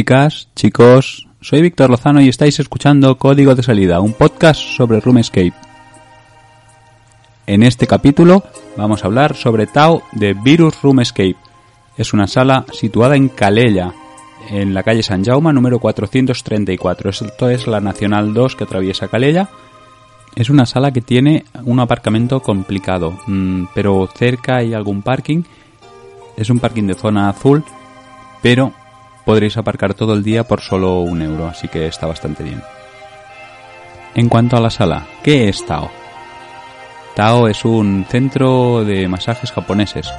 chicas, chicos, soy Víctor Lozano y estáis escuchando Código de Salida, un podcast sobre RoomEscape. En este capítulo vamos a hablar sobre Tao de Virus Room Escape. Es una sala situada en Calella, en la calle San Jaume número 434. Esto es la Nacional 2 que atraviesa Calella. Es una sala que tiene un aparcamiento complicado, mm, pero cerca hay algún parking. Es un parking de zona azul, pero podréis aparcar todo el día por solo un euro, así que está bastante bien. En cuanto a la sala, ¿qué es Tao? Tao es un centro de masajes japoneses.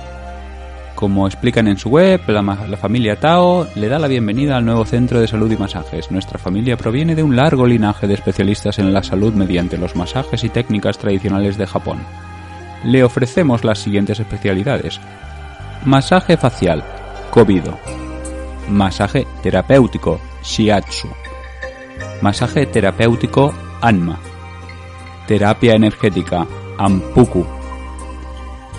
Como explican en su web, la, familia Tao le da la bienvenida al nuevo centro de salud y masajes. Nuestra familia proviene de un largo linaje de especialistas en la salud mediante los masajes y técnicas tradicionales de Japón. Le ofrecemos las siguientes especialidades. Masaje facial, Kobido. Masaje terapéutico, Shiatsu. Masaje terapéutico, Anma. Terapia energética, Ampuku.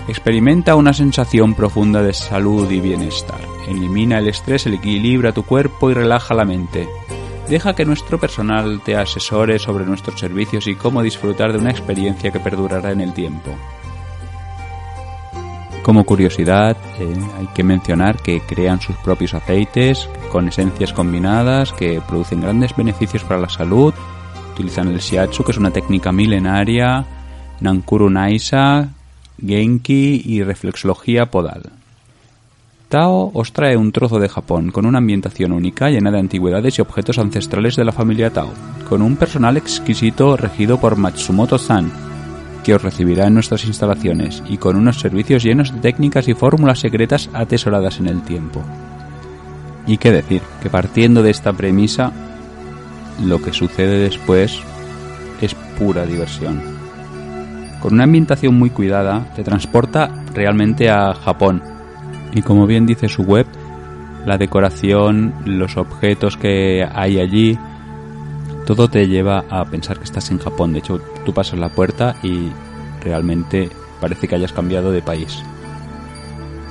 Experimenta una sensación profunda de salud y bienestar. Elimina el estrés, equilibra tu cuerpo y relaja la mente. Deja que nuestro personal te asesore sobre nuestros servicios y cómo disfrutar de una experiencia que perdurará en el tiempo. Como curiosidad, eh, hay que mencionar que crean sus propios aceites con esencias combinadas que producen grandes beneficios para la salud. Utilizan el shiatsu, que es una técnica milenaria, Nankuru Naisa, Genki y reflexología podal. Tao os trae un trozo de Japón con una ambientación única llena de antigüedades y objetos ancestrales de la familia Tao, con un personal exquisito regido por Matsumoto-san, que os recibirá en nuestras instalaciones, y con unos servicios llenos de técnicas y fórmulas secretas atesoradas en el tiempo. Y qué decir, que partiendo de esta premisa, lo que sucede después es pura diversión con una ambientación muy cuidada, te transporta realmente a Japón. Y como bien dice su web, la decoración, los objetos que hay allí, todo te lleva a pensar que estás en Japón. De hecho, tú pasas la puerta y realmente parece que hayas cambiado de país.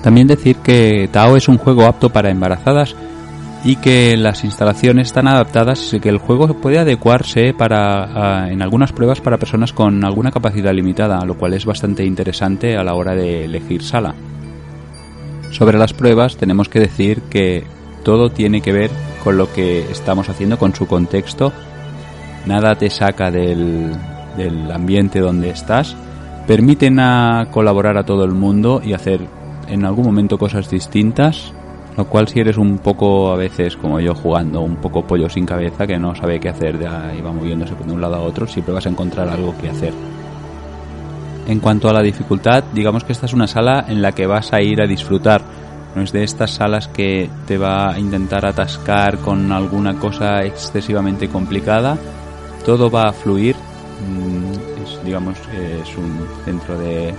También decir que Tao es un juego apto para embarazadas y que las instalaciones están adaptadas y que el juego puede adecuarse para en algunas pruebas para personas con alguna capacidad limitada, lo cual es bastante interesante a la hora de elegir sala. Sobre las pruebas tenemos que decir que todo tiene que ver con lo que estamos haciendo, con su contexto. Nada te saca del, del ambiente donde estás. Permiten a colaborar a todo el mundo y hacer en algún momento cosas distintas lo cual si eres un poco a veces como yo jugando, un poco pollo sin cabeza que no sabe qué hacer y va moviéndose de un lado a otro, siempre vas a encontrar algo que hacer. En cuanto a la dificultad, digamos que esta es una sala en la que vas a ir a disfrutar. No es de estas salas que te va a intentar atascar con alguna cosa excesivamente complicada. Todo va a fluir. Mm, es, digamos, es un centro de,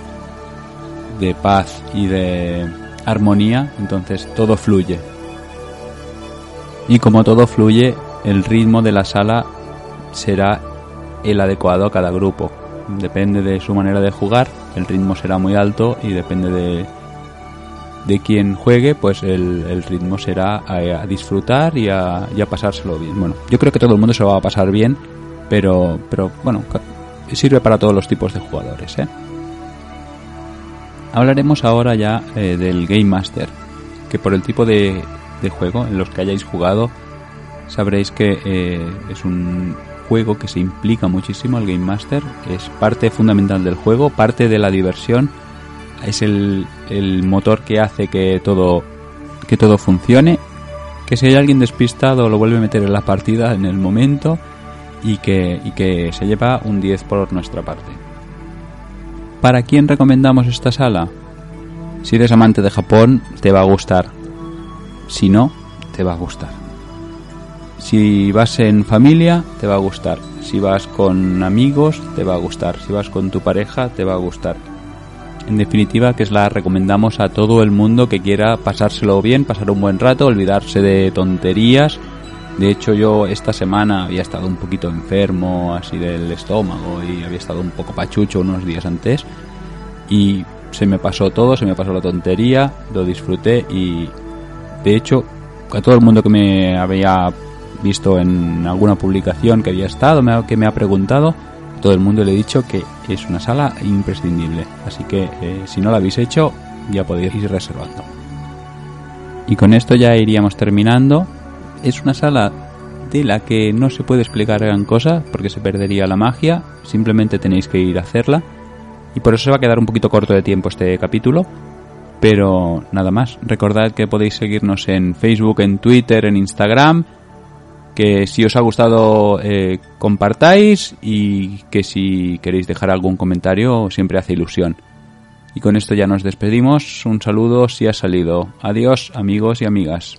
de paz y de armonía, entonces todo fluye. Y como todo fluye, el ritmo de la sala será el adecuado a cada grupo. Depende de su manera de jugar, el ritmo será muy alto y depende de, de quien juegue, pues el, ritmo será a, disfrutar y a, pasárselo bien. Bueno, yo creo que todo el mundo se va a pasar bien, pero, pero bueno, sirve para todos los tipos de jugadores. ¿eh? Hablaremos ahora ya eh, del Game Master, que por el tipo de, juego en los que hayáis jugado sabréis que eh, es un juego que se implica muchísimo el Game Master, es parte fundamental del juego, parte de la diversión, es el, motor que hace que todo, que todo funcione, que si hay alguien despistado lo vuelve a meter en la partida en el momento y que, y que se lleva un 10 por nuestra parte. ¿Para quién recomendamos esta sala? Si eres amante de Japón, te va a gustar. Si no, te va a gustar. Si vas en familia, te va a gustar. Si vas con amigos, te va a gustar. Si vas con tu pareja, te va a gustar. En definitiva, que es la recomendamos a todo el mundo que quiera pasárselo bien, pasar un buen rato, olvidarse de tonterías. De hecho, yo esta semana había estado un poquito enfermo, así del estómago, y había estado un poco pachucho unos días antes y se me pasó todo, se me pasó la tontería, lo disfruté y de hecho a todo el mundo que me había visto en alguna publicación que había estado, que me ha preguntado, todo el mundo le he dicho que es una sala imprescindible. Así que eh, si no la habéis hecho, ya podéis ir reservando. Y con esto ya iríamos terminando. Es una sala de la que no se puede explicar gran cosa porque se perdería la magia. Simplemente tenéis que ir a hacerla. Y por eso se va a quedar un poquito corto de tiempo este capítulo. Pero nada más, recordad que podéis seguirnos en Facebook, en Twitter, en Instagram. Que si os ha gustado eh, compartáis y que si queréis dejar algún comentario siempre hace ilusión. Y con esto ya nos despedimos. Un saludo si ha salido. Adiós amigos y amigas.